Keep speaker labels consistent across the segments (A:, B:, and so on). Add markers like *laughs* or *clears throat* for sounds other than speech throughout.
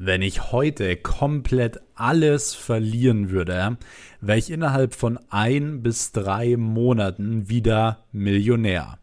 A: Wenn ich heute komplett alles verlieren würde, wäre ich innerhalb von ein bis drei Monaten wieder Millionär.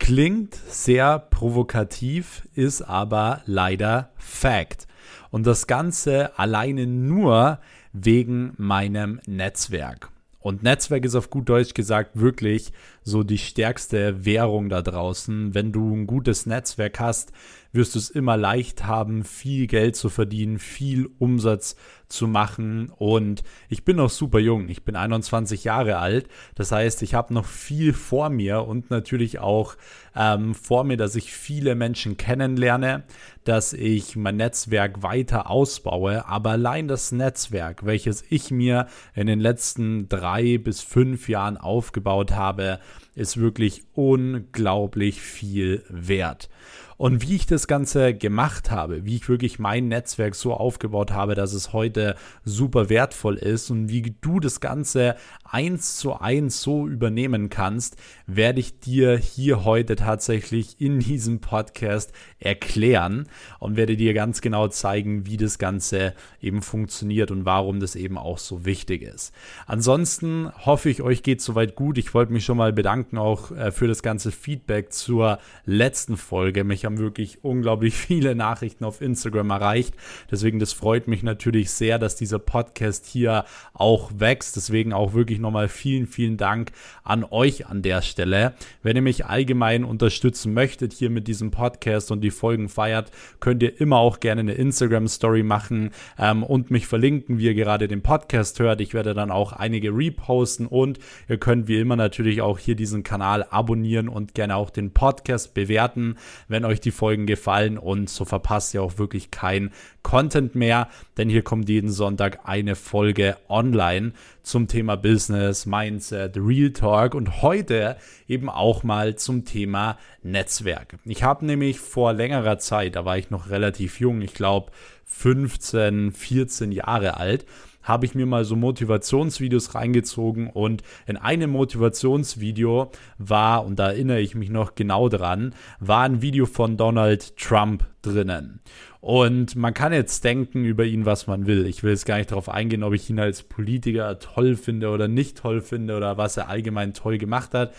A: Klingt sehr provokativ, ist aber leider Fact. Und das Ganze alleine nur wegen meinem Netzwerk. Und Netzwerk ist auf gut Deutsch gesagt wirklich so die stärkste Währung da draußen. Wenn du ein gutes Netzwerk hast, wirst du es immer leicht haben, viel Geld zu verdienen, viel Umsatz zu machen. Und ich bin noch super jung. Ich bin 21 Jahre alt. Das heißt, ich habe noch viel vor mir und natürlich auch ähm, vor mir, dass ich viele Menschen kennenlerne, dass ich mein Netzwerk weiter ausbaue. Aber allein das Netzwerk, welches ich mir in den letzten drei bis fünf Jahren aufgebaut habe, ist wirklich unglaublich viel wert. Und wie ich das Ganze gemacht habe, wie ich wirklich mein Netzwerk so aufgebaut habe, dass es heute super wertvoll ist und wie du das Ganze eins zu eins so übernehmen kannst, werde ich dir hier heute tatsächlich in diesem Podcast erklären und werde dir ganz genau zeigen, wie das Ganze eben funktioniert und warum das eben auch so wichtig ist. Ansonsten hoffe ich, euch geht soweit gut. Ich wollte mich schon mal bedanken auch äh, für das ganze Feedback zur letzten Folge. Mich haben wirklich unglaublich *laughs* viele Nachrichten auf Instagram erreicht. Deswegen, das freut mich natürlich sehr, dass dieser Podcast hier auch wächst. Deswegen auch wirklich nochmal vielen, vielen Dank an euch an der Stelle. Wenn ihr mich allgemein unterstützen möchtet hier mit diesem Podcast und die Folgen feiert, könnt ihr immer auch gerne eine Instagram-Story machen ähm, und mich verlinken, wie ihr gerade den Podcast hört. Ich werde dann auch einige reposten und ihr könnt wie immer natürlich auch hier diesen Kanal abonnieren und gerne auch den Podcast bewerten, wenn euch die Folgen gefallen und so verpasst ihr auch wirklich kein Content mehr, denn hier kommt jeden Sonntag eine Folge online zum Thema Business, Mindset, Real Talk und heute eben auch mal zum Thema Netzwerk. Ich habe nämlich vor längerer Zeit, da war ich noch relativ jung, ich glaube 15, 14 Jahre alt, habe ich mir mal so Motivationsvideos reingezogen und in einem Motivationsvideo war, und da erinnere ich mich noch genau dran, war ein Video von Donald Trump drinnen. Und man kann jetzt denken über ihn, was man will. Ich will jetzt gar nicht darauf eingehen, ob ich ihn als Politiker toll finde oder nicht toll finde oder was er allgemein toll gemacht hat.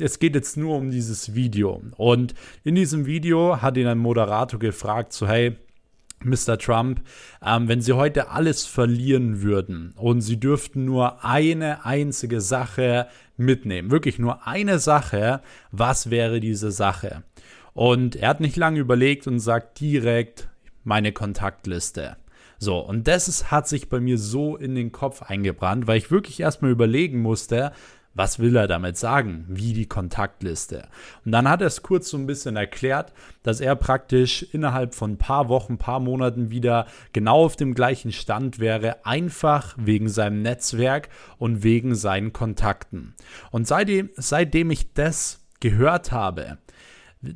A: Es geht jetzt nur um dieses Video. Und in diesem Video hat ihn ein Moderator gefragt, so hey, Mr. Trump, ähm, wenn Sie heute alles verlieren würden und Sie dürften nur eine einzige Sache mitnehmen, wirklich nur eine Sache, was wäre diese Sache? Und er hat nicht lange überlegt und sagt direkt meine Kontaktliste. So, und das ist, hat sich bei mir so in den Kopf eingebrannt, weil ich wirklich erstmal überlegen musste, was will er damit sagen? Wie die Kontaktliste. Und dann hat er es kurz so ein bisschen erklärt, dass er praktisch innerhalb von ein paar Wochen, paar Monaten wieder genau auf dem gleichen Stand wäre, einfach wegen seinem Netzwerk und wegen seinen Kontakten. Und seitdem, seitdem ich das gehört habe,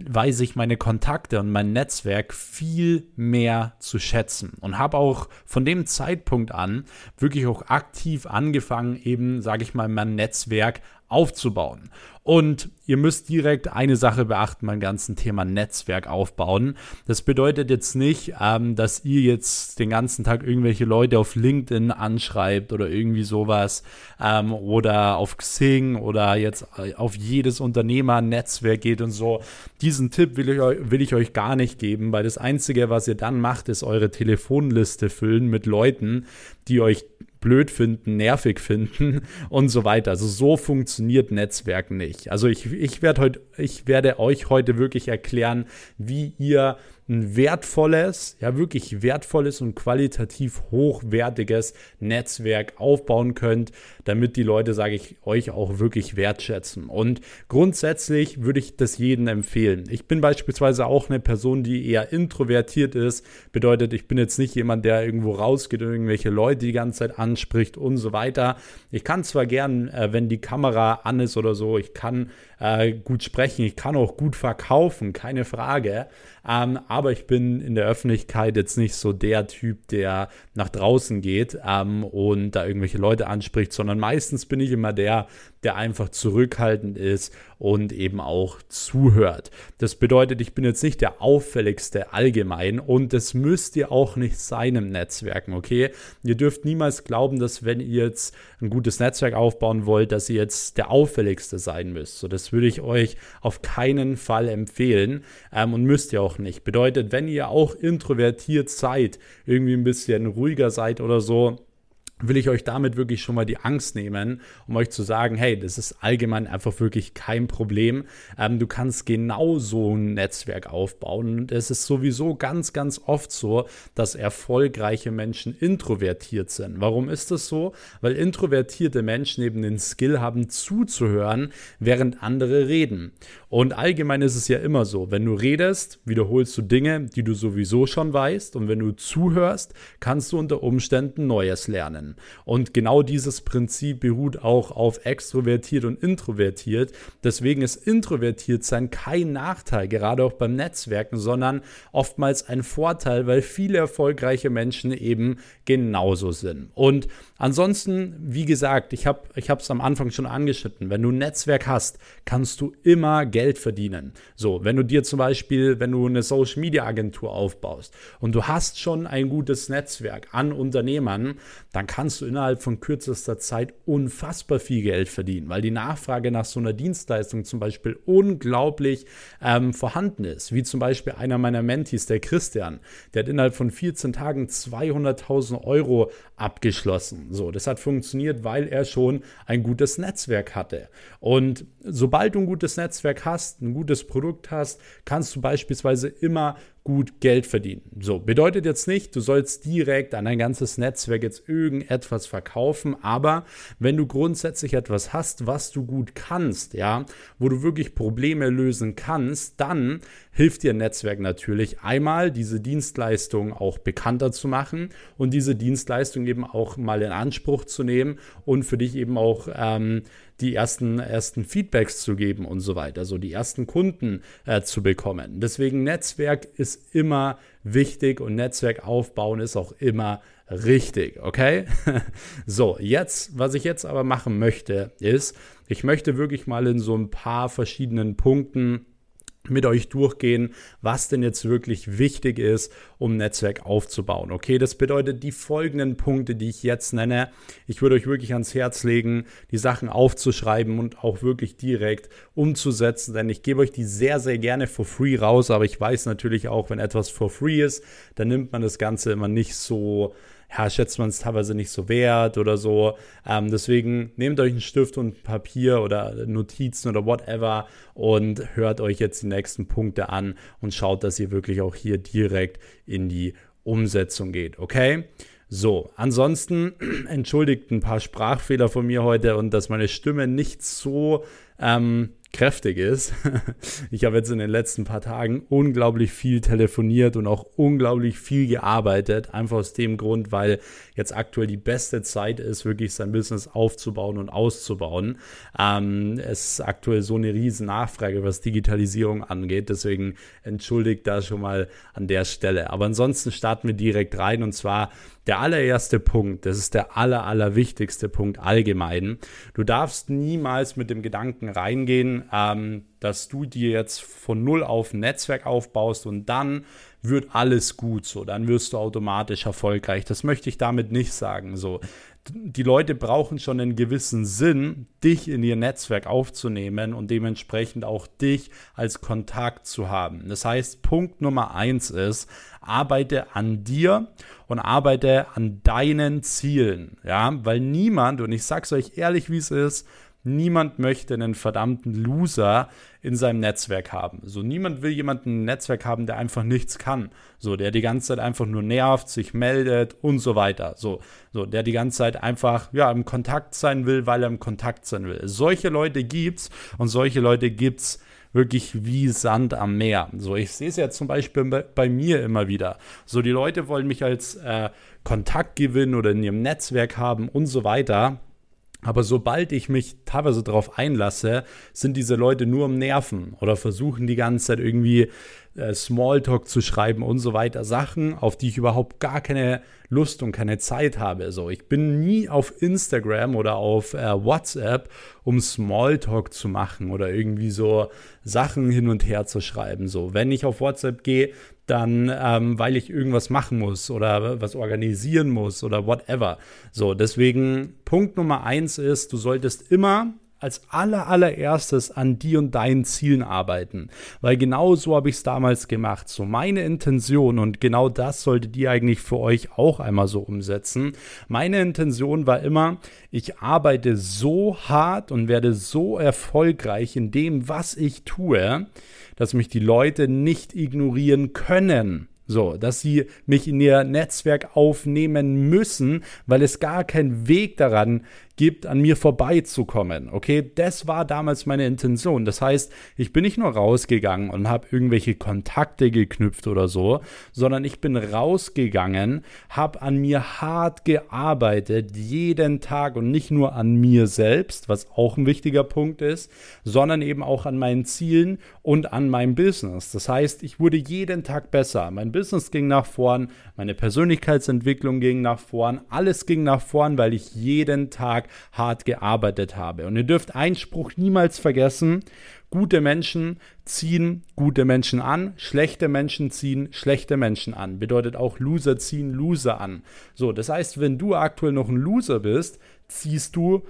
A: weiß ich meine Kontakte und mein Netzwerk viel mehr zu schätzen und habe auch von dem Zeitpunkt an wirklich auch aktiv angefangen, eben, sage ich mal, mein Netzwerk aufzubauen. Und ihr müsst direkt eine Sache beachten beim ganzen Thema Netzwerk aufbauen. Das bedeutet jetzt nicht, ähm, dass ihr jetzt den ganzen Tag irgendwelche Leute auf LinkedIn anschreibt oder irgendwie sowas ähm, oder auf Xing oder jetzt äh, auf jedes Unternehmernetzwerk geht und so. Diesen Tipp will ich, will ich euch gar nicht geben, weil das Einzige, was ihr dann macht, ist eure Telefonliste füllen mit Leuten, die euch blöd finden, nervig finden *laughs* und so weiter. Also so funktioniert Netzwerk nicht. Also ich, ich, werd heut, ich werde euch heute wirklich erklären, wie ihr ein wertvolles, ja wirklich wertvolles und qualitativ hochwertiges Netzwerk aufbauen könnt, damit die Leute, sage ich euch, auch wirklich wertschätzen. Und grundsätzlich würde ich das jedem empfehlen. Ich bin beispielsweise auch eine Person, die eher introvertiert ist. Bedeutet, ich bin jetzt nicht jemand, der irgendwo rausgeht und irgendwelche Leute die ganze Zeit anspricht und so weiter. Ich kann zwar gern, äh, wenn die Kamera an ist oder so, ich kann äh, gut sprechen, ich kann auch gut verkaufen, keine Frage. Ähm, aber ich bin in der Öffentlichkeit jetzt nicht so der Typ, der nach draußen geht ähm, und da irgendwelche Leute anspricht, sondern meistens bin ich immer der, der einfach zurückhaltend ist und eben auch zuhört. Das bedeutet, ich bin jetzt nicht der auffälligste allgemein und das müsst ihr auch nicht sein im Netzwerken, okay? Ihr dürft niemals glauben, dass wenn ihr jetzt ein gutes Netzwerk aufbauen wollt, dass ihr jetzt der auffälligste sein müsst. So, das würde ich euch auf keinen Fall empfehlen ähm, und müsst ihr auch nicht. Bedeutet, wenn ihr auch introvertiert seid, irgendwie ein bisschen ruhiger seid oder so, will ich euch damit wirklich schon mal die Angst nehmen, um euch zu sagen, hey, das ist allgemein einfach wirklich kein Problem. Ähm, du kannst genau so ein Netzwerk aufbauen. Und es ist sowieso ganz, ganz oft so, dass erfolgreiche Menschen introvertiert sind. Warum ist das so? Weil introvertierte Menschen eben den Skill haben, zuzuhören, während andere reden. Und allgemein ist es ja immer so, wenn du redest, wiederholst du Dinge, die du sowieso schon weißt. Und wenn du zuhörst, kannst du unter Umständen Neues lernen. Und genau dieses Prinzip beruht auch auf extrovertiert und introvertiert. Deswegen ist introvertiert sein kein Nachteil, gerade auch beim Netzwerken, sondern oftmals ein Vorteil, weil viele erfolgreiche Menschen eben genauso sind. Und ansonsten, wie gesagt, ich habe es am Anfang schon angeschnitten, wenn du ein Netzwerk hast, kannst du immer Geld verdienen. So, wenn du dir zum Beispiel, wenn du eine Social Media Agentur aufbaust und du hast schon ein gutes Netzwerk an Unternehmern, dann kannst kannst du innerhalb von kürzester Zeit unfassbar viel Geld verdienen, weil die Nachfrage nach so einer Dienstleistung zum Beispiel unglaublich ähm, vorhanden ist. Wie zum Beispiel einer meiner Mentis, der Christian, der hat innerhalb von 14 Tagen 200.000 Euro abgeschlossen. So, das hat funktioniert, weil er schon ein gutes Netzwerk hatte. Und sobald du ein gutes Netzwerk hast, ein gutes Produkt hast, kannst du beispielsweise immer gut Geld verdienen. So, bedeutet jetzt nicht, du sollst direkt an dein ganzes Netzwerk jetzt irgendetwas verkaufen, aber wenn du grundsätzlich etwas hast, was du gut kannst, ja, wo du wirklich Probleme lösen kannst, dann hilft dir ein Netzwerk natürlich einmal, diese Dienstleistung auch bekannter zu machen und diese Dienstleistung eben auch mal in Anspruch zu nehmen und für dich eben auch ähm, die ersten, ersten Feedbacks zu geben und so weiter, also die ersten Kunden äh, zu bekommen. Deswegen Netzwerk ist immer wichtig und Netzwerk aufbauen ist auch immer richtig, okay? *laughs* so, jetzt, was ich jetzt aber machen möchte, ist, ich möchte wirklich mal in so ein paar verschiedenen Punkten mit euch durchgehen, was denn jetzt wirklich wichtig ist, um Netzwerk aufzubauen. Okay, das bedeutet die folgenden Punkte, die ich jetzt nenne. Ich würde euch wirklich ans Herz legen, die Sachen aufzuschreiben und auch wirklich direkt umzusetzen, denn ich gebe euch die sehr, sehr gerne for free raus, aber ich weiß natürlich auch, wenn etwas for free ist, dann nimmt man das Ganze immer nicht so ja, schätzt man es teilweise nicht so wert oder so. Ähm, deswegen nehmt euch einen Stift und Papier oder Notizen oder whatever und hört euch jetzt die nächsten Punkte an und schaut, dass ihr wirklich auch hier direkt in die Umsetzung geht, okay? So, ansonsten *clears throat* entschuldigt ein paar Sprachfehler von mir heute und dass meine Stimme nicht so ähm, kräftig ist. *laughs* Ich habe jetzt in den letzten paar Tagen unglaublich viel telefoniert und auch unglaublich viel gearbeitet. Einfach aus dem Grund, weil jetzt aktuell die beste Zeit ist, wirklich sein Business aufzubauen und auszubauen. Ähm, es ist aktuell so eine riesen Nachfrage, was Digitalisierung angeht. Deswegen entschuldigt da schon mal an der Stelle. Aber ansonsten starten wir direkt rein und zwar der allererste Punkt, das ist der aller, allerwichtigste Punkt allgemein. Du darfst niemals mit dem Gedanken reingehen, ähm, dass du dir jetzt von null auf ein Netzwerk aufbaust und dann wird alles gut so, dann wirst du automatisch erfolgreich. Das möchte ich damit nicht sagen. So, die Leute brauchen schon einen gewissen Sinn, dich in ihr Netzwerk aufzunehmen und dementsprechend auch dich als Kontakt zu haben. Das heißt, Punkt Nummer eins ist, arbeite an dir und arbeite an deinen Zielen. Ja, weil niemand, und ich sag's euch ehrlich, wie es ist, Niemand möchte einen verdammten Loser in seinem Netzwerk haben. So, niemand will jemanden ein Netzwerk haben, der einfach nichts kann. So, der die ganze Zeit einfach nur nervt, sich meldet und so weiter. So, so, der die ganze Zeit einfach, ja, im Kontakt sein will, weil er im Kontakt sein will. Solche Leute gibt's und solche Leute gibt's wirklich wie Sand am Meer. So, ich sehe es ja zum Beispiel bei, bei, mir immer wieder. So, die Leute wollen mich als äh, Kontaktgewinn oder in ihrem Netzwerk haben und so weiter. Aber sobald ich mich teilweise darauf einlasse, sind diese Leute nur am Nerven oder versuchen die ganze Zeit irgendwie äh, Smalltalk zu schreiben und so weiter. Sachen, auf die ich überhaupt gar keine Lust und keine Zeit habe. So, ich bin nie auf Instagram oder auf äh, WhatsApp, um Smalltalk zu machen oder irgendwie so Sachen hin und her zu schreiben. So, wenn ich auf WhatsApp gehe, dann ähm, weil ich irgendwas machen muss oder was organisieren muss oder whatever. So, deswegen Punkt Nummer eins ist, du solltest immer als aller allererstes an dir und deinen Zielen arbeiten. Weil genau so habe ich es damals gemacht. So meine Intention und genau das solltet ihr eigentlich für euch auch einmal so umsetzen. Meine Intention war immer, ich arbeite so hart und werde so erfolgreich in dem, was ich tue, dass mich die Leute nicht ignorieren können. So, dass sie mich in ihr Netzwerk aufnehmen müssen, weil es gar keinen Weg daran gibt, an mir vorbeizukommen. Okay, das war damals meine Intention. Das heißt, ich bin nicht nur rausgegangen und habe irgendwelche Kontakte geknüpft oder so, sondern ich bin rausgegangen, habe an mir hart gearbeitet, jeden Tag und nicht nur an mir selbst, was auch ein wichtiger Punkt ist, sondern eben auch an meinen Zielen und an meinem Business. Das heißt, ich wurde jeden Tag besser. Mein Business ging nach vorn, meine Persönlichkeitsentwicklung ging nach vorn, alles ging nach vorn, weil ich jeden Tag hart gearbeitet habe. Und ihr dürft einen Spruch niemals vergessen. Gute Menschen ziehen gute Menschen an, schlechte Menschen ziehen schlechte Menschen an. Bedeutet auch Loser ziehen Loser an. So, das heißt, wenn du aktuell noch ein Loser bist, ziehst du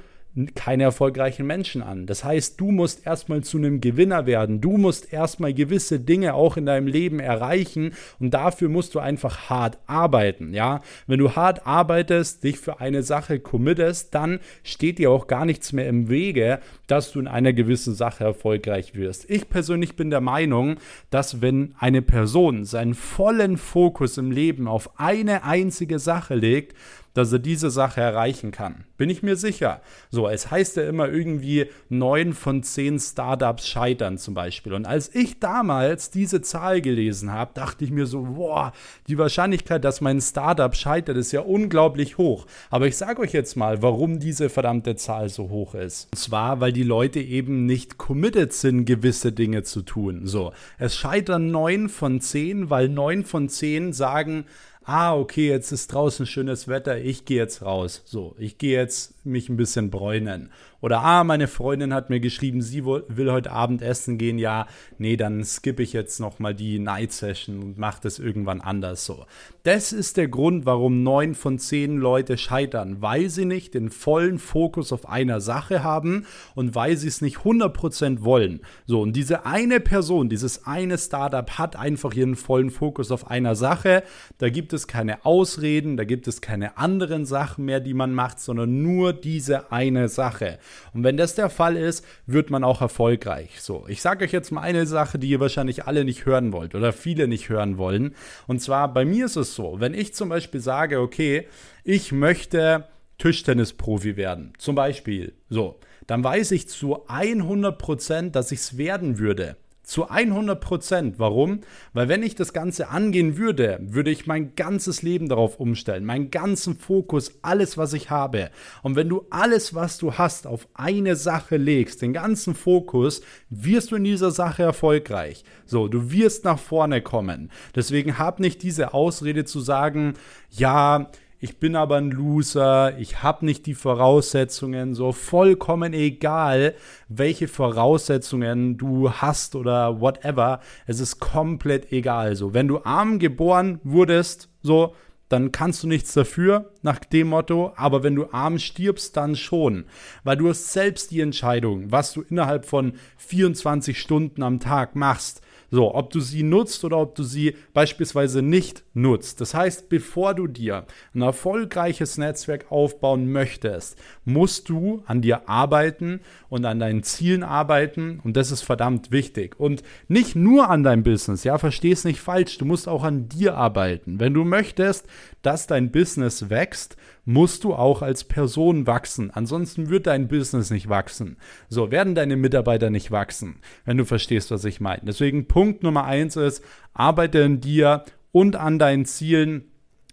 A: keine erfolgreichen Menschen an. Das heißt, du musst erstmal zu einem Gewinner werden. Du musst erstmal gewisse Dinge auch in deinem Leben erreichen und dafür musst du einfach hart arbeiten, ja? Wenn du hart arbeitest, dich für eine Sache committest, dann steht dir auch gar nichts mehr im Wege, dass du in einer gewissen Sache erfolgreich wirst. Ich persönlich bin der Meinung, dass wenn eine Person seinen vollen Fokus im Leben auf eine einzige Sache legt, dass er diese Sache erreichen kann. Bin ich mir sicher. So, es heißt ja immer irgendwie, neun von zehn Startups scheitern zum Beispiel. Und als ich damals diese Zahl gelesen habe, dachte ich mir so, boah, die Wahrscheinlichkeit, dass mein Startup scheitert, ist ja unglaublich hoch. Aber ich sage euch jetzt mal, warum diese verdammte Zahl so hoch ist. Und zwar, weil die Leute eben nicht committed sind, gewisse Dinge zu tun. So, es scheitern neun von zehn, weil neun von zehn sagen, ah, okay, jetzt ist draußen schönes Wetter, ich gehe jetzt raus. So, ich gehe jetzt mich ein bisschen bräunen. Oder ah, meine Freundin hat mir geschrieben, sie will heute Abend essen gehen. Ja, nee, dann skippe ich jetzt nochmal die Night Session und mache das irgendwann anders so. Das ist der Grund, warum neun von zehn Leute scheitern, weil sie nicht den vollen Fokus auf einer Sache haben und weil sie es nicht 100% wollen. So, und diese eine Person, dieses eine Startup hat einfach ihren vollen Fokus auf einer Sache. Da gibt es keine Ausreden, da gibt es keine anderen Sachen mehr, die man macht, sondern nur diese eine Sache. Und wenn das der Fall ist, wird man auch erfolgreich. So, ich sage euch jetzt mal eine Sache, die ihr wahrscheinlich alle nicht hören wollt oder viele nicht hören wollen. Und zwar bei mir ist es so, wenn ich zum Beispiel sage, okay, ich möchte Tischtennisprofi werden, zum Beispiel, so, dann weiß ich zu 100 Prozent, dass ich es werden würde. Zu 100 Prozent. Warum? Weil wenn ich das Ganze angehen würde, würde ich mein ganzes Leben darauf umstellen, meinen ganzen Fokus, alles, was ich habe. Und wenn du alles, was du hast, auf eine Sache legst, den ganzen Fokus, wirst du in dieser Sache erfolgreich. So, du wirst nach vorne kommen. Deswegen hab nicht diese Ausrede zu sagen, ja, ich bin aber ein Loser, ich habe nicht die Voraussetzungen, so vollkommen egal, welche Voraussetzungen du hast oder whatever, es ist komplett egal. So, wenn du arm geboren wurdest, so, dann kannst du nichts dafür, nach dem Motto, aber wenn du arm stirbst, dann schon. Weil du hast selbst die Entscheidung, was du innerhalb von 24 Stunden am Tag machst. So, ob du sie nutzt oder ob du sie beispielsweise nicht nutzt. Das heißt, bevor du dir ein erfolgreiches Netzwerk aufbauen möchtest, musst du an dir arbeiten und an deinen Zielen arbeiten und das ist verdammt wichtig. Und nicht nur an deinem Business, ja, versteh nicht falsch, du musst auch an dir arbeiten. Wenn du möchtest, dass dein Business wächst, musst du auch als Person wachsen. Ansonsten wird dein Business nicht wachsen. So werden deine Mitarbeiter nicht wachsen, wenn du verstehst, was ich meine. Deswegen Punkt Nummer eins ist, arbeite an dir und an deinen Zielen,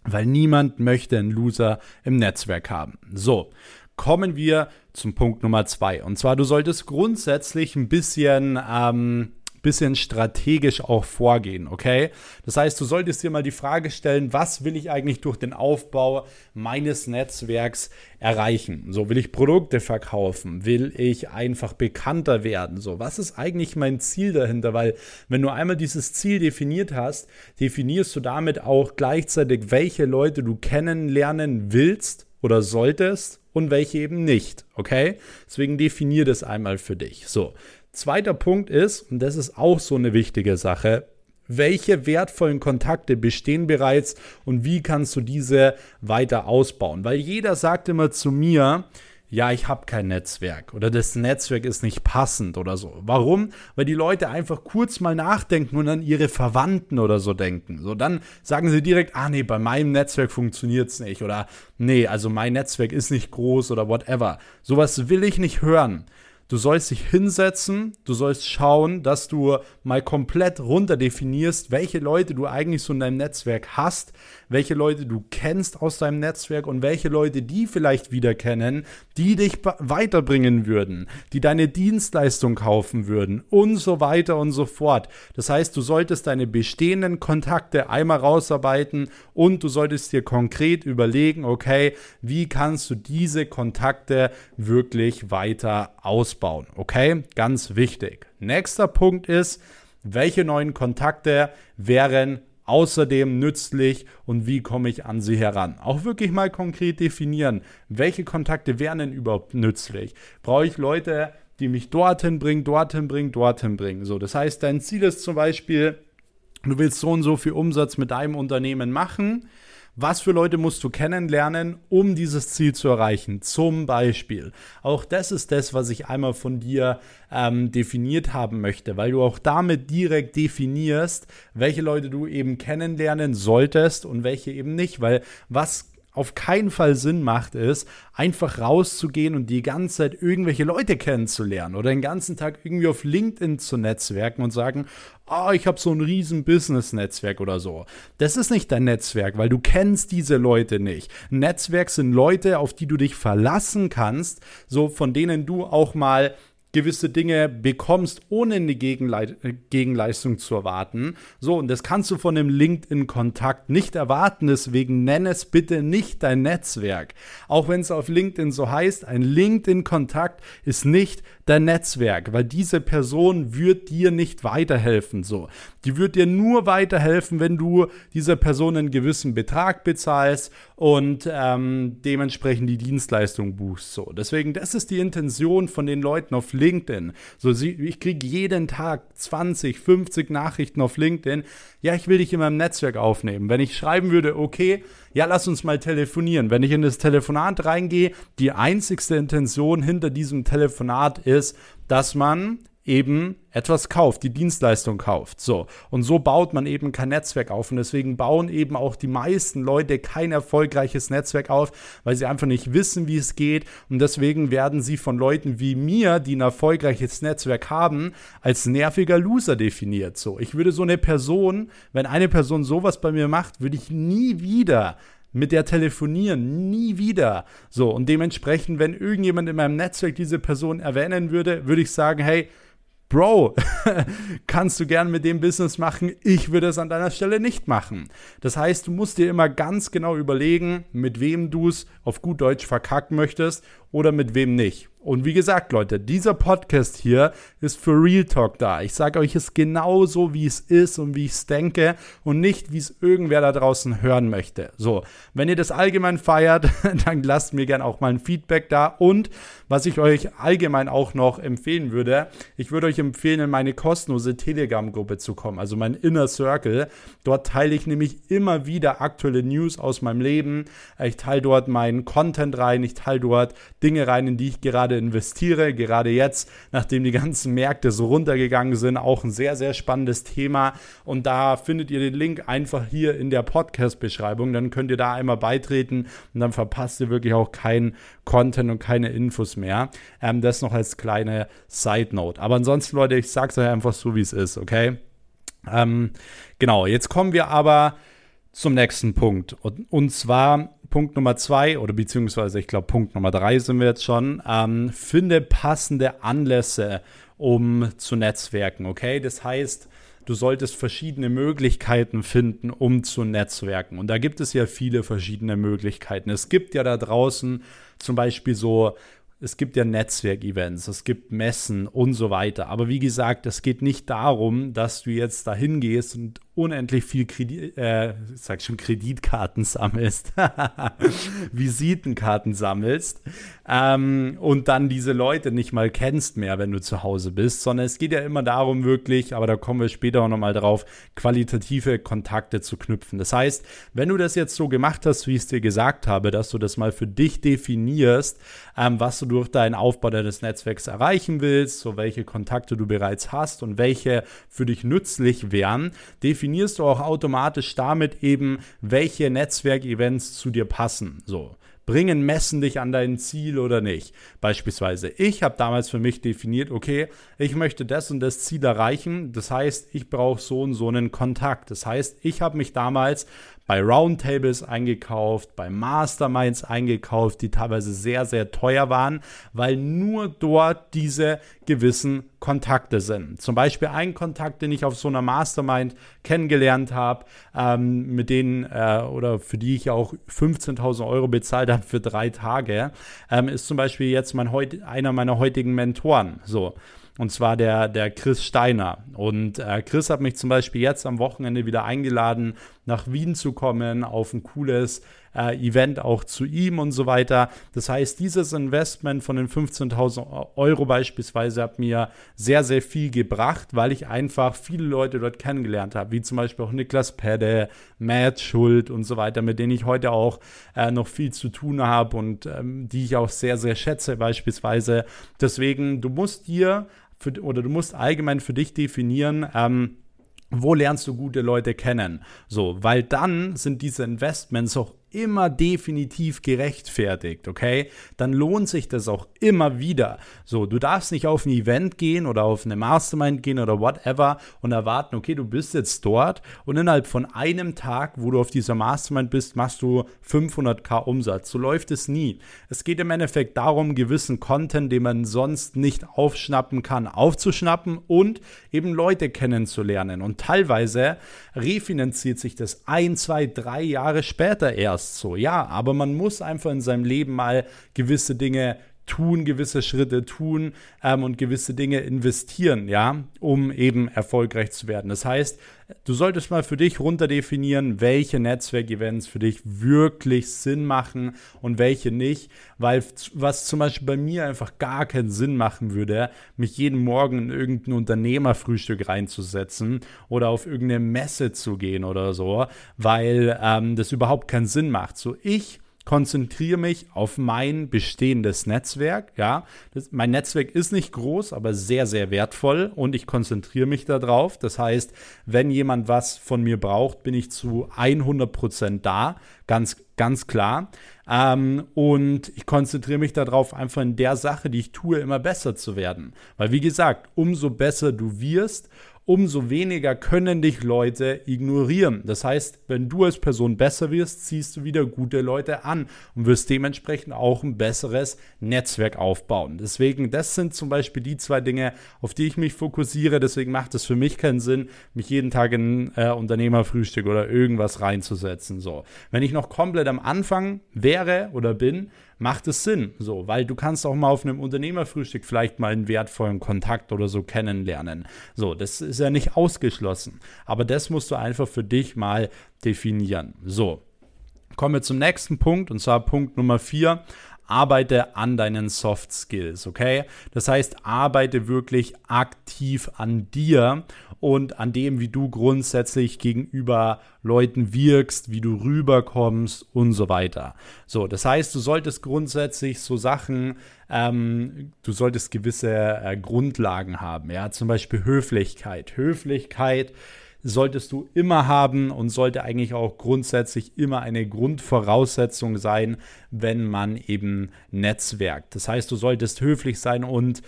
A: weil niemand möchte einen Loser im Netzwerk haben. So. kommen wir zum Punkt Nummer zwei. Und zwar, du solltest grundsätzlich ein bisschen ähm, bisschen strategisch auch vorgehen, okay? Das heißt, du solltest dir mal die Frage stellen, was will ich eigentlich durch den Aufbau meines Netzwerks erreichen? So, will ich Produkte verkaufen? Will ich einfach bekannter werden? So, was ist eigentlich mein Ziel dahinter? Weil, wenn du einmal dieses Ziel definiert hast, definierst du damit auch gleichzeitig, welche Leute du kennenlernen willst oder solltest und welche eben nicht. Okay? Deswegen definier das einmal für dich. So, Zweiter Punkt ist, und das ist auch so eine wichtige Sache, welche wertvollen Kontakte bestehen bereits und wie kannst du diese weiter ausbauen? Weil jeder sagt immer zu mir, ja, ich habe kein Netzwerk oder das Netzwerk ist nicht passend oder so. Warum? Weil die Leute einfach kurz mal nachdenken und an ihre Verwandten oder so denken. So, dann sagen sie direkt, ah nee, bei meinem Netzwerk funktioniert es nicht oder nee, also mein Netzwerk ist nicht groß oder whatever. Sowas will ich nicht hören. Du sollst dich hinsetzen, du sollst schauen, dass du mal komplett runter definierst, welche Leute du eigentlich so in deinem Netzwerk hast, welche Leute du kennst aus deinem Netzwerk und welche Leute die vielleicht wieder kennen, die dich weiterbringen würden, die deine Dienstleistung kaufen würden und so weiter und so fort. Das heißt, du solltest deine bestehenden Kontakte einmal rausarbeiten und du solltest dir konkret überlegen, okay, wie kannst du diese Kontakte wirklich weiter ausbauen? Ausbauen. Okay, ganz wichtig. Nächster Punkt ist, welche neuen Kontakte wären außerdem nützlich und wie komme ich an sie heran? Auch wirklich mal konkret definieren, welche Kontakte wären denn überhaupt nützlich? Brauche ich Leute, die mich dorthin bringen, dorthin bringen, dorthin bringen? So, das heißt, dein Ziel ist zum Beispiel, du willst so und so viel Umsatz mit deinem Unternehmen machen was für Leute musst du kennenlernen, um dieses Ziel zu erreichen? Zum Beispiel. Auch das ist das, was ich einmal von dir ähm, definiert haben möchte, weil du auch damit direkt definierst, welche Leute du eben kennenlernen solltest und welche eben nicht. Weil was auf keinen Fall Sinn macht, ist, einfach rauszugehen und die ganze Zeit irgendwelche Leute kennenzulernen oder den ganzen Tag irgendwie auf LinkedIn zu netzwerken und sagen, oh, ich habe so ein riesen Business-Netzwerk oder so. Das ist nicht dein Netzwerk, weil du kennst diese Leute nicht. Netzwerk sind Leute, auf die du dich verlassen kannst, so von denen du auch mal gewisse Dinge bekommst, ohne eine Gegenleit Gegenleistung zu erwarten. So, und das kannst du von einem LinkedIn-Kontakt nicht erwarten. Deswegen nenn es bitte nicht dein Netzwerk. Auch wenn es auf LinkedIn so heißt, ein LinkedIn-Kontakt ist nicht dein Netzwerk, weil diese Person wird dir nicht weiterhelfen. So, die wird dir nur weiterhelfen, wenn du dieser Person einen gewissen Betrag bezahlst und ähm, dementsprechend die Dienstleistung buchst. So, deswegen, das ist die Intention von den Leuten auf LinkedIn. So, ich kriege jeden Tag 20, 50 Nachrichten auf LinkedIn. Ja, ich will dich in meinem Netzwerk aufnehmen. Wenn ich schreiben würde, okay, ja, lass uns mal telefonieren. Wenn ich in das Telefonat reingehe, die einzigste Intention hinter diesem Telefonat ist, dass man eben etwas kauft, die Dienstleistung kauft. So. Und so baut man eben kein Netzwerk auf. Und deswegen bauen eben auch die meisten Leute kein erfolgreiches Netzwerk auf, weil sie einfach nicht wissen, wie es geht. Und deswegen werden sie von Leuten wie mir, die ein erfolgreiches Netzwerk haben, als nerviger Loser definiert. So. Ich würde so eine Person, wenn eine Person sowas bei mir macht, würde ich nie wieder mit der telefonieren, nie wieder. So, und dementsprechend, wenn irgendjemand in meinem Netzwerk diese Person erwähnen würde, würde ich sagen, hey, Bro, *laughs* kannst du gern mit dem Business machen, ich würde es an deiner Stelle nicht machen. Das heißt, du musst dir immer ganz genau überlegen, mit wem du es auf gut Deutsch verkacken möchtest oder mit wem nicht. Und wie gesagt, Leute, dieser Podcast hier ist für Real Talk da. Ich sage euch es genauso, wie es ist und wie ich es denke und nicht, wie es irgendwer da draußen hören möchte. So, wenn ihr das allgemein feiert, *laughs* dann lasst mir gerne auch mal ein Feedback da. Und was ich euch allgemein auch noch empfehlen würde, ich würde euch empfehlen, in meine kostenlose Telegram-Gruppe zu kommen, also mein Inner Circle. Dort teile ich nämlich immer wieder aktuelle News aus meinem Leben. Ich teile dort meinen Content rein, ich teile dort Dinge rein, in die ich gerade investiere. Gerade jetzt, nachdem die ganzen Märkte so runtergegangen sind, auch ein sehr, sehr spannendes Thema. Und da findet ihr den Link einfach hier in der Podcast-Beschreibung. Dann könnt ihr da einmal beitreten und dann verpasst ihr wirklich auch keinen Content und keine Infos mehr. Ähm, das noch als kleine Side Note. Aber ansonsten, Leute, ich sag's euch einfach so, wie es ist, okay? Ähm, genau, jetzt kommen wir aber zum nächsten Punkt. Und, und zwar Punkt Nummer zwei oder beziehungsweise ich glaube Punkt Nummer drei sind wir jetzt schon. Ähm, finde passende Anlässe, um zu netzwerken. Okay, das heißt, du solltest verschiedene Möglichkeiten finden, um zu netzwerken. Und da gibt es ja viele verschiedene Möglichkeiten. Es gibt ja da draußen zum Beispiel so es gibt ja Netzwerkevents, es gibt Messen und so weiter. Aber wie gesagt, es geht nicht darum, dass du jetzt dahin gehst und unendlich viel Kredit, äh, sag schon Kreditkarten sammelst, *laughs* Visitenkarten sammelst ähm, und dann diese Leute nicht mal kennst mehr, wenn du zu Hause bist, sondern es geht ja immer darum, wirklich, aber da kommen wir später auch nochmal drauf, qualitative Kontakte zu knüpfen. Das heißt, wenn du das jetzt so gemacht hast, wie ich es dir gesagt habe, dass du das mal für dich definierst, ähm, was du durch deinen Aufbau deines Netzwerks erreichen willst, so welche Kontakte du bereits hast und welche für dich nützlich wären, definierst definierst du auch automatisch damit eben, welche Netzwerkevents zu dir passen. So. Bringen Messen dich an dein Ziel oder nicht? Beispielsweise, ich habe damals für mich definiert, okay, ich möchte das und das Ziel erreichen. Das heißt, ich brauche so und so einen Kontakt. Das heißt, ich habe mich damals bei Roundtables eingekauft, bei Masterminds eingekauft, die teilweise sehr, sehr teuer waren, weil nur dort diese gewissen Kontakte sind. Zum Beispiel ein Kontakt, den ich auf so einer Mastermind kennengelernt habe, ähm, mit denen äh, oder für die ich auch 15.000 Euro bezahlt habe für drei Tage, ähm, ist zum Beispiel jetzt mein heut, einer meiner heutigen Mentoren. So. Und zwar der, der Chris Steiner. Und äh, Chris hat mich zum Beispiel jetzt am Wochenende wieder eingeladen, nach Wien zu kommen, auf ein cooles äh, Event auch zu ihm und so weiter. Das heißt, dieses Investment von den 15.000 Euro beispielsweise hat mir sehr, sehr viel gebracht, weil ich einfach viele Leute dort kennengelernt habe, wie zum Beispiel auch Niklas Pedde, Matt Schuld und so weiter, mit denen ich heute auch äh, noch viel zu tun habe und ähm, die ich auch sehr, sehr schätze beispielsweise. Deswegen, du musst dir für, oder du musst allgemein für dich definieren, ähm, wo lernst du gute Leute kennen? So, weil dann sind diese Investments auch immer definitiv gerechtfertigt, okay? Dann lohnt sich das auch immer wieder. So, du darfst nicht auf ein Event gehen oder auf eine Mastermind gehen oder whatever und erwarten, okay, du bist jetzt dort und innerhalb von einem Tag, wo du auf dieser Mastermind bist, machst du 500k Umsatz. So läuft es nie. Es geht im Endeffekt darum, gewissen Content, den man sonst nicht aufschnappen kann, aufzuschnappen und eben Leute kennenzulernen. Und teilweise refinanziert sich das ein, zwei, drei Jahre später erst so. Ja, aber man muss einfach in seinem Leben mal gewisse Dinge tun, gewisse Schritte tun ähm, und gewisse Dinge investieren, ja, um eben erfolgreich zu werden. Das heißt, du solltest mal für dich runterdefinieren, welche Netzwerkevents für dich wirklich Sinn machen und welche nicht, weil was zum Beispiel bei mir einfach gar keinen Sinn machen würde, mich jeden Morgen in irgendein Unternehmerfrühstück reinzusetzen oder auf irgendeine Messe zu gehen oder so, weil ähm, das überhaupt keinen Sinn macht. So ich konzentriere mich auf mein bestehendes Netzwerk. Ja, das, mein Netzwerk ist nicht groß, aber sehr, sehr wertvoll und ich konzentriere mich darauf. Das heißt, wenn jemand was von mir braucht, bin ich zu 100 Prozent da. Ganz, ganz klar. Ähm, und ich konzentriere mich darauf, einfach in der Sache, die ich tue, immer besser zu werden. Weil, wie gesagt, umso besser du wirst, umso weniger können dich Leute ignorieren. Das heißt, wenn du als Person besser wirst, ziehst du wieder gute Leute an und wirst dementsprechend auch ein besseres Netzwerk aufbauen. Deswegen, das sind zum Beispiel die zwei Dinge, auf die ich mich fokussiere. Deswegen macht es für mich keinen Sinn, mich jeden Tag in äh, Unternehmerfrühstück oder irgendwas reinzusetzen. So, wenn ich noch komplett am Anfang wäre oder bin, macht es Sinn. So, weil du kannst auch mal auf einem Unternehmerfrühstück vielleicht mal einen wertvollen Kontakt oder so kennenlernen. So, das ist ja nicht ausgeschlossen. Aber das musst du einfach für dich mal definieren. So. Kommen wir zum nächsten Punkt und zwar Punkt Nummer vier arbeite an deinen Soft Skills, okay? Das heißt, arbeite wirklich aktiv an dir und an dem, wie du grundsätzlich gegenüber Leuten wirkst, wie du rüberkommst und so weiter. So, das heißt, du solltest grundsätzlich so Sachen, ähm, du solltest gewisse äh, Grundlagen haben, ja, zum Beispiel Höflichkeit. Höflichkeit solltest du immer haben und sollte eigentlich auch grundsätzlich immer eine Grundvoraussetzung sein, wenn man eben netzwerkt. Das heißt, du solltest höflich sein und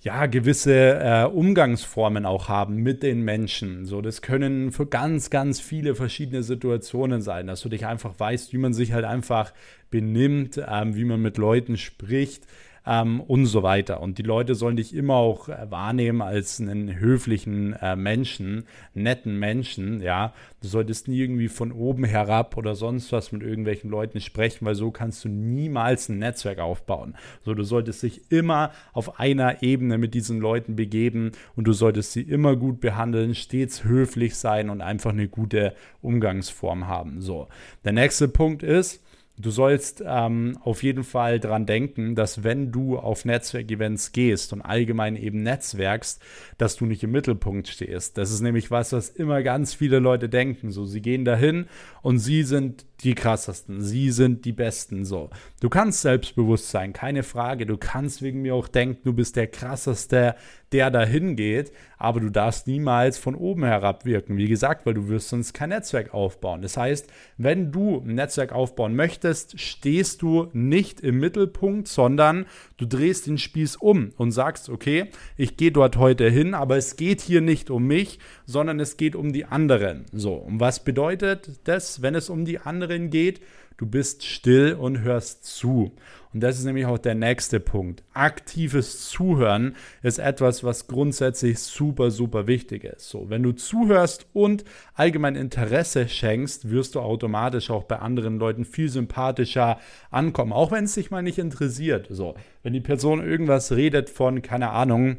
A: ja, gewisse äh, Umgangsformen auch haben mit den Menschen. So, das können für ganz, ganz viele verschiedene Situationen sein, dass du dich einfach weißt, wie man sich halt einfach benimmt, ähm, wie man mit Leuten spricht, ähm, und so weiter. Und die Leute sollen dich immer auch äh, wahrnehmen als einen höflichen äh, Menschen, netten Menschen, ja. Du solltest nie irgendwie von oben herab oder sonst was mit irgendwelchen Leuten sprechen, weil so kannst du niemals ein Netzwerk aufbauen. So, du solltest dich immer auf einer Ebene mit diesen Leuten begeben und du solltest sie immer gut behandeln, stets höflich sein und einfach eine gute Umgangsform haben. So, der nächste Punkt ist, Du sollst ähm, auf jeden Fall dran denken, dass wenn du auf Netzwerkevents gehst und allgemein eben netzwerkst, dass du nicht im Mittelpunkt stehst. Das ist nämlich was, was immer ganz viele Leute denken. So, sie gehen dahin und sie sind die krassesten, sie sind die besten. So, du kannst selbstbewusst sein, keine Frage. Du kannst wegen mir auch denken, du bist der krasseste, der dahin geht, aber du darfst niemals von oben herab wirken. Wie gesagt, weil du wirst sonst kein Netzwerk aufbauen. Das heißt, wenn du ein Netzwerk aufbauen möchtest, stehst du nicht im Mittelpunkt, sondern du drehst den Spieß um und sagst, okay, ich gehe dort heute hin, aber es geht hier nicht um mich, sondern es geht um die anderen. So, und was bedeutet das, wenn es um die anderen geht? Du bist still und hörst zu. Und das ist nämlich auch der nächste Punkt. Aktives Zuhören ist etwas, was grundsätzlich super, super wichtig ist. So, wenn du zuhörst und allgemein Interesse schenkst, wirst du automatisch auch bei anderen Leuten viel sympathischer ankommen, auch wenn es dich mal nicht interessiert. So, wenn die Person irgendwas redet von, keine Ahnung,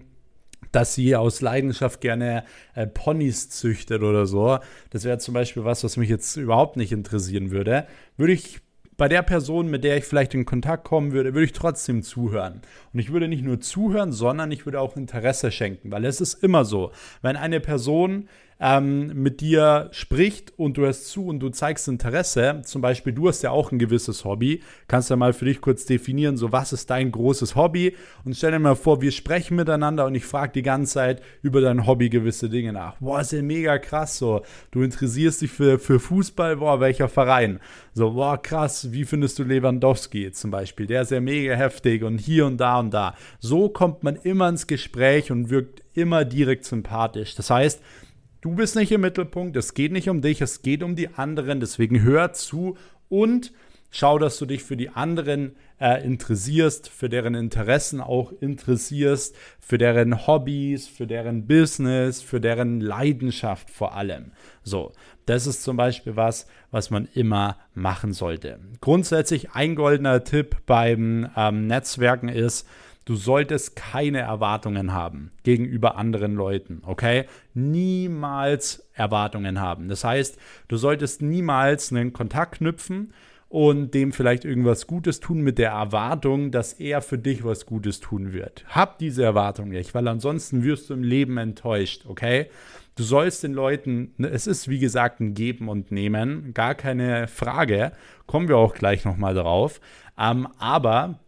A: dass sie aus Leidenschaft gerne äh, Ponys züchtet oder so. Das wäre zum Beispiel was, was mich jetzt überhaupt nicht interessieren würde. Würde ich bei der Person, mit der ich vielleicht in Kontakt kommen würde, würde ich trotzdem zuhören. Und ich würde nicht nur zuhören, sondern ich würde auch Interesse schenken, weil es ist immer so, wenn eine Person ähm, mit dir spricht und du hörst zu und du zeigst Interesse, zum Beispiel du hast ja auch ein gewisses Hobby, kannst du ja mal für dich kurz definieren, so was ist dein großes Hobby und stell dir mal vor, wir sprechen miteinander und ich frage die ganze Zeit über dein Hobby gewisse Dinge nach. Boah, ist ja mega krass so. Du interessierst dich für, für Fußball, boah, welcher Verein? So, boah, krass, wie findest du Lewandowski zum Beispiel? Der ist ja mega heftig und hier und da und da. So kommt man immer ins Gespräch und wirkt immer direkt sympathisch. Das heißt, Du bist nicht im Mittelpunkt, es geht nicht um dich, es geht um die anderen. Deswegen hör zu und schau, dass du dich für die anderen äh, interessierst, für deren Interessen auch interessierst, für deren Hobbys, für deren Business, für deren Leidenschaft vor allem. So, das ist zum Beispiel was, was man immer machen sollte. Grundsätzlich ein goldener Tipp beim ähm, Netzwerken ist, Du solltest keine Erwartungen haben gegenüber anderen Leuten, okay? Niemals Erwartungen haben. Das heißt, du solltest niemals einen Kontakt knüpfen und dem vielleicht irgendwas Gutes tun mit der Erwartung, dass er für dich was Gutes tun wird. Hab diese Erwartung nicht, weil ansonsten wirst du im Leben enttäuscht, okay? Du sollst den Leuten, es ist wie gesagt ein Geben und Nehmen, gar keine Frage, kommen wir auch gleich nochmal drauf. Ähm, aber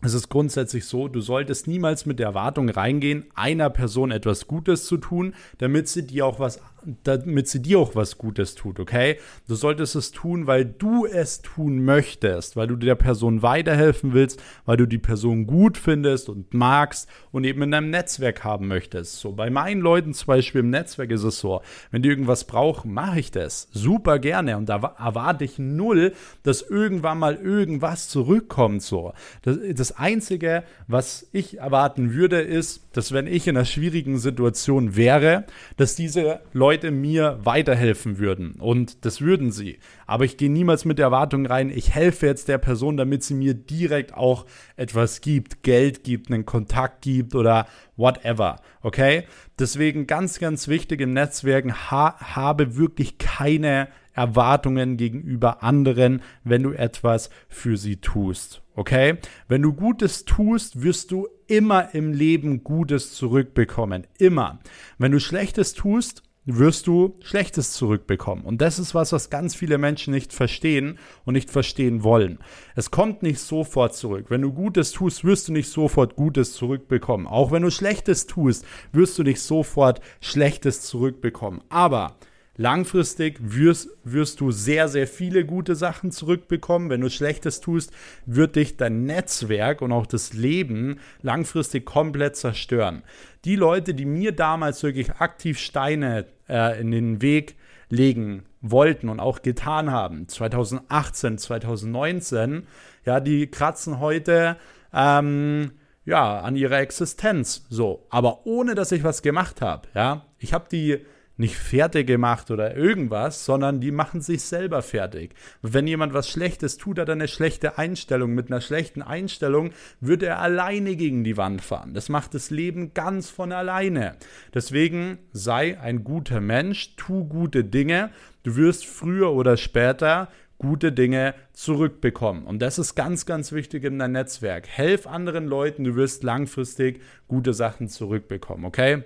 A: es ist grundsätzlich so, du solltest niemals mit der Erwartung reingehen, einer Person etwas Gutes zu tun, damit sie dir auch was damit sie dir auch was Gutes tut, okay? Du solltest es tun, weil du es tun möchtest, weil du der Person weiterhelfen willst, weil du die Person gut findest und magst und eben in deinem Netzwerk haben möchtest. So, bei meinen Leuten zum Beispiel im Netzwerk ist es so, wenn die irgendwas brauchen, mache ich das super gerne und da erwarte ich null, dass irgendwann mal irgendwas zurückkommt, so. Das, das Einzige, was ich erwarten würde, ist, dass wenn ich in einer schwierigen Situation wäre, dass diese Leute mir weiterhelfen würden. Und das würden sie. Aber ich gehe niemals mit der Erwartung rein, ich helfe jetzt der Person, damit sie mir direkt auch etwas gibt, Geld gibt, einen Kontakt gibt oder whatever. Okay? Deswegen ganz, ganz wichtig im Netzwerken, ha habe wirklich keine Erwartungen gegenüber anderen, wenn du etwas für sie tust. Okay? Wenn du Gutes tust, wirst du immer im Leben Gutes zurückbekommen. Immer. Wenn du Schlechtes tust, wirst du Schlechtes zurückbekommen. Und das ist was, was ganz viele Menschen nicht verstehen und nicht verstehen wollen. Es kommt nicht sofort zurück. Wenn du Gutes tust, wirst du nicht sofort Gutes zurückbekommen. Auch wenn du Schlechtes tust, wirst du nicht sofort Schlechtes zurückbekommen. Aber Langfristig wirst, wirst du sehr, sehr viele gute Sachen zurückbekommen. Wenn du Schlechtes tust, wird dich dein Netzwerk und auch das Leben langfristig komplett zerstören. Die Leute, die mir damals wirklich aktiv Steine äh, in den Weg legen wollten und auch getan haben, 2018, 2019, ja, die kratzen heute ähm, ja, an ihrer Existenz. So, aber ohne dass ich was gemacht habe. Ja, ich habe die nicht fertig gemacht oder irgendwas, sondern die machen sich selber fertig. Wenn jemand was Schlechtes tut, hat er eine schlechte Einstellung. Mit einer schlechten Einstellung wird er alleine gegen die Wand fahren. Das macht das Leben ganz von alleine. Deswegen sei ein guter Mensch, tu gute Dinge. Du wirst früher oder später gute Dinge zurückbekommen. Und das ist ganz, ganz wichtig in deinem Netzwerk. Helf anderen Leuten, du wirst langfristig gute Sachen zurückbekommen, okay?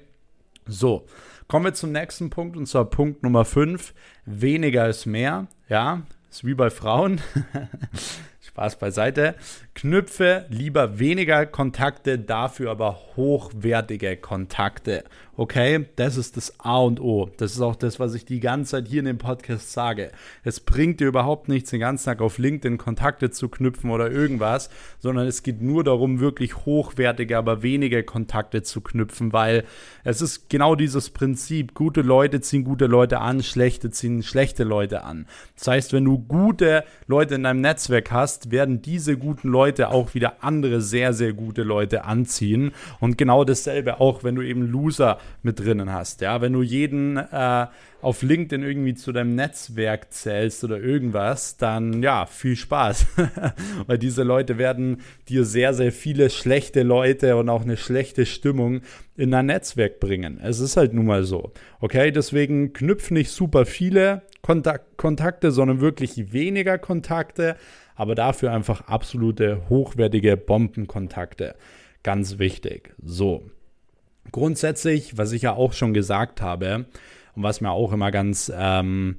A: So, kommen wir zum nächsten Punkt und zwar Punkt Nummer 5. Weniger ist mehr. Ja, ist wie bei Frauen. *laughs* Spaß beiseite. Knüpfe lieber weniger Kontakte, dafür aber hochwertige Kontakte. Okay, das ist das A und O. Das ist auch das, was ich die ganze Zeit hier in dem Podcast sage. Es bringt dir überhaupt nichts, den ganzen Tag auf LinkedIn Kontakte zu knüpfen oder irgendwas, sondern es geht nur darum, wirklich hochwertige, aber wenige Kontakte zu knüpfen, weil es ist genau dieses Prinzip. Gute Leute ziehen gute Leute an, schlechte ziehen schlechte Leute an. Das heißt, wenn du gute Leute in deinem Netzwerk hast, werden diese guten Leute auch wieder andere sehr, sehr gute Leute anziehen. Und genau dasselbe auch, wenn du eben Loser mit drinnen hast. Ja, wenn du jeden äh, auf LinkedIn irgendwie zu deinem Netzwerk zählst oder irgendwas, dann ja, viel Spaß. *laughs* Weil diese Leute werden dir sehr, sehr viele schlechte Leute und auch eine schlechte Stimmung in dein Netzwerk bringen. Es ist halt nun mal so. Okay, deswegen knüpf nicht super viele Kontak Kontakte, sondern wirklich weniger Kontakte, aber dafür einfach absolute hochwertige Bombenkontakte. Ganz wichtig. So. Grundsätzlich, was ich ja auch schon gesagt habe und was mir auch immer ganz, ähm,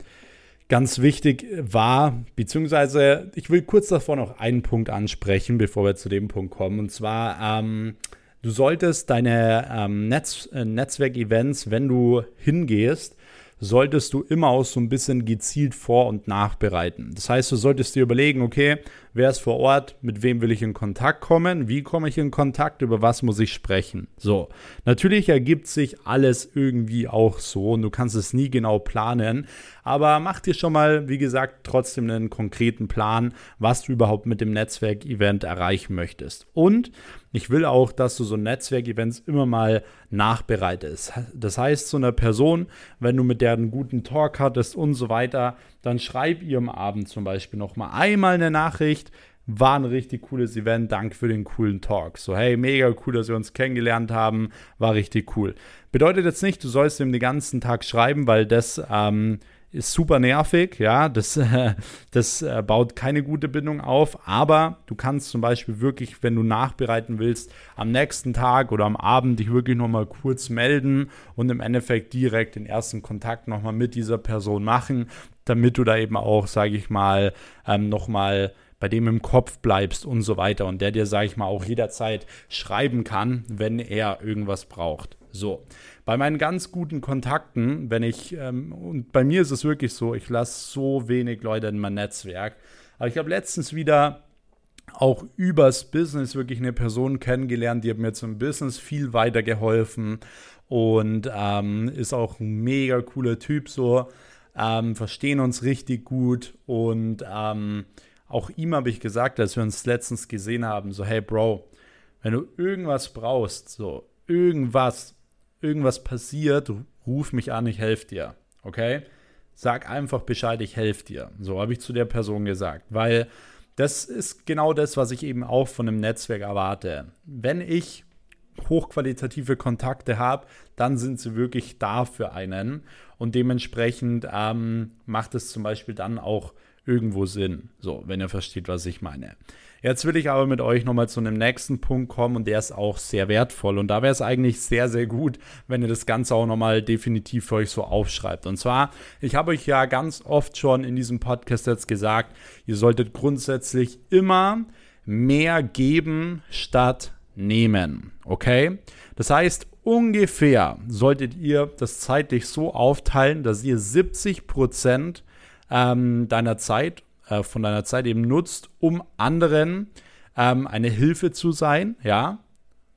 A: ganz wichtig war, beziehungsweise ich will kurz davor noch einen Punkt ansprechen, bevor wir zu dem Punkt kommen. Und zwar, ähm, du solltest deine ähm, Netz, äh, Netzwerkevents, wenn du hingehst, solltest du immer auch so ein bisschen gezielt vor- und nachbereiten. Das heißt, du solltest dir überlegen, okay, wer ist vor Ort, mit wem will ich in Kontakt kommen, wie komme ich in Kontakt, über was muss ich sprechen. So, natürlich ergibt sich alles irgendwie auch so und du kannst es nie genau planen, aber mach dir schon mal, wie gesagt, trotzdem einen konkreten Plan, was du überhaupt mit dem Netzwerk-Event erreichen möchtest. Und ich will auch, dass du so Netzwerkevents immer mal nachbereitest. Das heißt, so einer Person, wenn du mit der einen guten Talk hattest und so weiter, dann schreib ihr am Abend zum Beispiel noch mal einmal eine Nachricht. War ein richtig cooles Event. Danke für den coolen Talk. So, hey, mega cool, dass wir uns kennengelernt haben. War richtig cool. Bedeutet jetzt nicht, du sollst ihm den ganzen Tag schreiben, weil das ähm, ist super nervig, ja, das, äh, *laughs* das äh, baut keine gute Bindung auf, aber du kannst zum Beispiel wirklich, wenn du nachbereiten willst, am nächsten Tag oder am Abend dich wirklich nochmal kurz melden und im Endeffekt direkt den ersten Kontakt nochmal mit dieser Person machen, damit du da eben auch, sage ich mal, ähm, nochmal bei dem im Kopf bleibst und so weiter und der dir, sage ich mal, auch jederzeit schreiben kann, wenn er irgendwas braucht. So, bei meinen ganz guten Kontakten, wenn ich, ähm, und bei mir ist es wirklich so, ich lasse so wenig Leute in mein Netzwerk. Aber ich habe letztens wieder auch übers Business wirklich eine Person kennengelernt, die hat mir zum Business viel weitergeholfen und ähm, ist auch ein mega cooler Typ so, ähm, verstehen uns richtig gut und ähm, auch ihm habe ich gesagt, als wir uns letztens gesehen haben, so hey Bro, wenn du irgendwas brauchst, so irgendwas, irgendwas passiert, ruf mich an, ich helfe dir. Okay? Sag einfach Bescheid, ich helfe dir. So habe ich zu der Person gesagt, weil das ist genau das, was ich eben auch von einem Netzwerk erwarte. Wenn ich hochqualitative Kontakte habe, dann sind sie wirklich da für einen und dementsprechend ähm, macht es zum Beispiel dann auch irgendwo Sinn. So, wenn ihr versteht, was ich meine. Jetzt will ich aber mit euch nochmal zu einem nächsten Punkt kommen und der ist auch sehr wertvoll. Und da wäre es eigentlich sehr, sehr gut, wenn ihr das Ganze auch nochmal definitiv für euch so aufschreibt. Und zwar, ich habe euch ja ganz oft schon in diesem Podcast jetzt gesagt, ihr solltet grundsätzlich immer mehr geben statt nehmen. Okay? Das heißt, ungefähr solltet ihr das zeitlich so aufteilen, dass ihr 70 Prozent ähm, deiner Zeit, äh, von deiner Zeit eben nutzt, um anderen ähm, eine Hilfe zu sein, ja.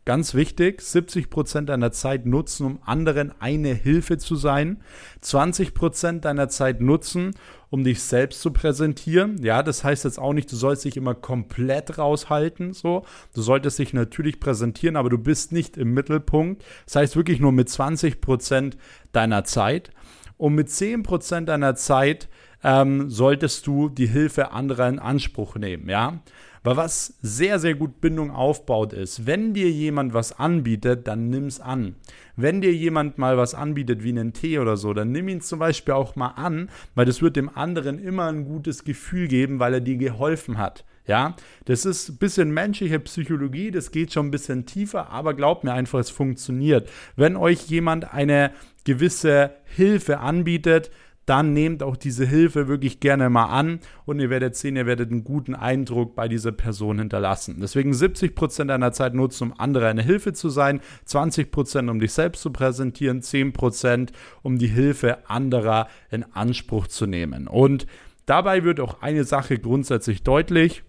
A: Ganz wichtig, 70% deiner Zeit nutzen, um anderen eine Hilfe zu sein. 20% deiner Zeit nutzen, um dich selbst zu präsentieren. Ja, das heißt jetzt auch nicht, du sollst dich immer komplett raushalten, so. Du solltest dich natürlich präsentieren, aber du bist nicht im Mittelpunkt. Das heißt wirklich nur mit 20% deiner Zeit. Und mit 10% deiner Zeit ähm, solltest du die Hilfe anderer in Anspruch nehmen, ja. Weil was sehr, sehr gut Bindung aufbaut ist, wenn dir jemand was anbietet, dann nimm's an. Wenn dir jemand mal was anbietet, wie einen Tee oder so, dann nimm ihn zum Beispiel auch mal an, weil das wird dem anderen immer ein gutes Gefühl geben, weil er dir geholfen hat. Ja, das ist ein bisschen menschliche Psychologie, das geht schon ein bisschen tiefer, aber glaubt mir einfach, es funktioniert. Wenn euch jemand eine gewisse Hilfe anbietet, dann nehmt auch diese Hilfe wirklich gerne mal an und ihr werdet sehen, ihr werdet einen guten Eindruck bei dieser Person hinterlassen. Deswegen 70% deiner Zeit nutzen, um andere eine Hilfe zu sein, 20% um dich selbst zu präsentieren, 10% um die Hilfe anderer in Anspruch zu nehmen. Und dabei wird auch eine Sache grundsätzlich deutlich,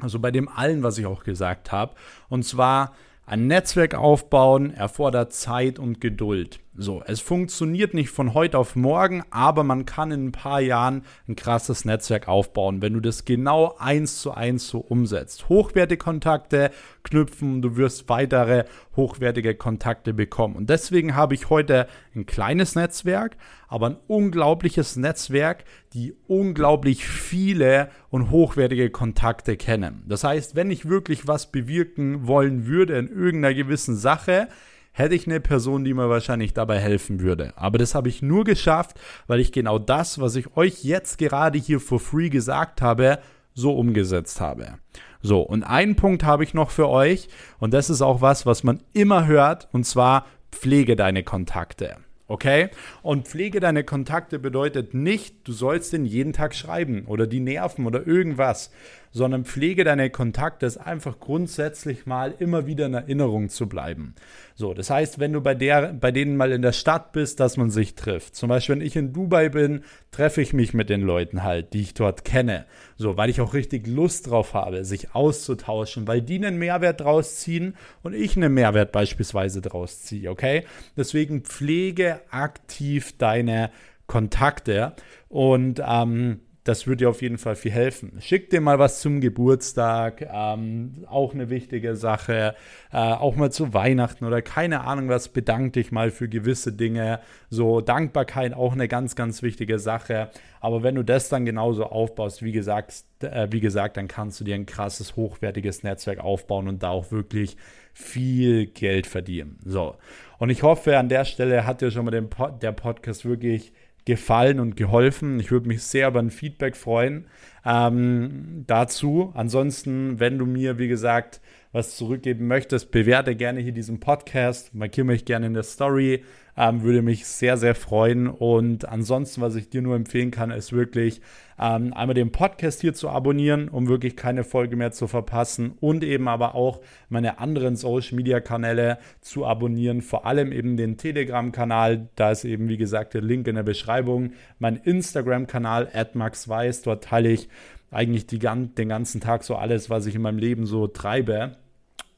A: also bei dem allen, was ich auch gesagt habe, und zwar ein Netzwerk aufbauen erfordert Zeit und Geduld. So, es funktioniert nicht von heute auf morgen, aber man kann in ein paar Jahren ein krasses Netzwerk aufbauen, wenn du das genau eins zu eins so umsetzt. Hochwertige Kontakte knüpfen, du wirst weitere hochwertige Kontakte bekommen. Und deswegen habe ich heute ein kleines Netzwerk, aber ein unglaubliches Netzwerk, die unglaublich viele und hochwertige Kontakte kennen. Das heißt, wenn ich wirklich was bewirken wollen würde in irgendeiner gewissen Sache, hätte ich eine Person, die mir wahrscheinlich dabei helfen würde. Aber das habe ich nur geschafft, weil ich genau das, was ich euch jetzt gerade hier for free gesagt habe, so umgesetzt habe. So, und einen Punkt habe ich noch für euch und das ist auch was, was man immer hört und zwar pflege deine Kontakte. Okay? Und pflege deine Kontakte bedeutet nicht, du sollst den jeden Tag schreiben oder die nerven oder irgendwas, sondern pflege deine Kontakte ist einfach grundsätzlich mal immer wieder in Erinnerung zu bleiben. So, das heißt, wenn du bei, der, bei denen mal in der Stadt bist, dass man sich trifft. Zum Beispiel, wenn ich in Dubai bin, treffe ich mich mit den Leuten halt, die ich dort kenne. So, weil ich auch richtig Lust drauf habe, sich auszutauschen, weil die einen Mehrwert draus ziehen und ich einen Mehrwert beispielsweise draus ziehe, okay? Deswegen pflege aktiv deine Kontakte und ähm, das würde dir auf jeden Fall viel helfen. Schick dir mal was zum Geburtstag, ähm, auch eine wichtige Sache. Äh, auch mal zu Weihnachten oder keine Ahnung was, bedank dich mal für gewisse Dinge. So Dankbarkeit auch eine ganz, ganz wichtige Sache. Aber wenn du das dann genauso aufbaust, wie gesagt, äh, wie gesagt, dann kannst du dir ein krasses, hochwertiges Netzwerk aufbauen und da auch wirklich viel Geld verdienen. So. Und ich hoffe, an der Stelle hat dir schon mal den Pod der Podcast wirklich gefallen und geholfen. Ich würde mich sehr über ein Feedback freuen ähm, dazu. Ansonsten, wenn du mir, wie gesagt, was zurückgeben möchtest, bewerte gerne hier diesen Podcast, markiere mich gerne in der Story, ähm, würde mich sehr, sehr freuen. Und ansonsten, was ich dir nur empfehlen kann, ist wirklich ähm, einmal den Podcast hier zu abonnieren, um wirklich keine Folge mehr zu verpassen. Und eben aber auch meine anderen Social Media Kanäle zu abonnieren, vor allem eben den Telegram-Kanal, da ist eben wie gesagt der Link in der Beschreibung, mein Instagram-Kanal, maxweiss, dort teile ich eigentlich die, den ganzen Tag so alles, was ich in meinem Leben so treibe.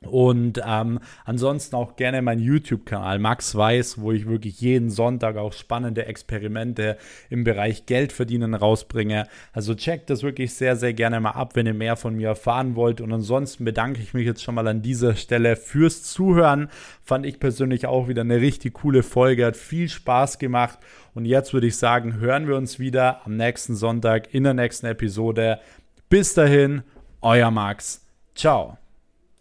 A: Und ähm, ansonsten auch gerne mein YouTube-Kanal Max Weiß, wo ich wirklich jeden Sonntag auch spannende Experimente im Bereich Geldverdienen rausbringe. Also checkt das wirklich sehr, sehr gerne mal ab, wenn ihr mehr von mir erfahren wollt. Und ansonsten bedanke ich mich jetzt schon mal an dieser Stelle fürs Zuhören. Fand ich persönlich auch wieder eine richtig coole Folge, hat viel Spaß gemacht. Und jetzt würde ich sagen, hören wir uns wieder am nächsten Sonntag in der nächsten Episode. Bis dahin, euer Max. Ciao.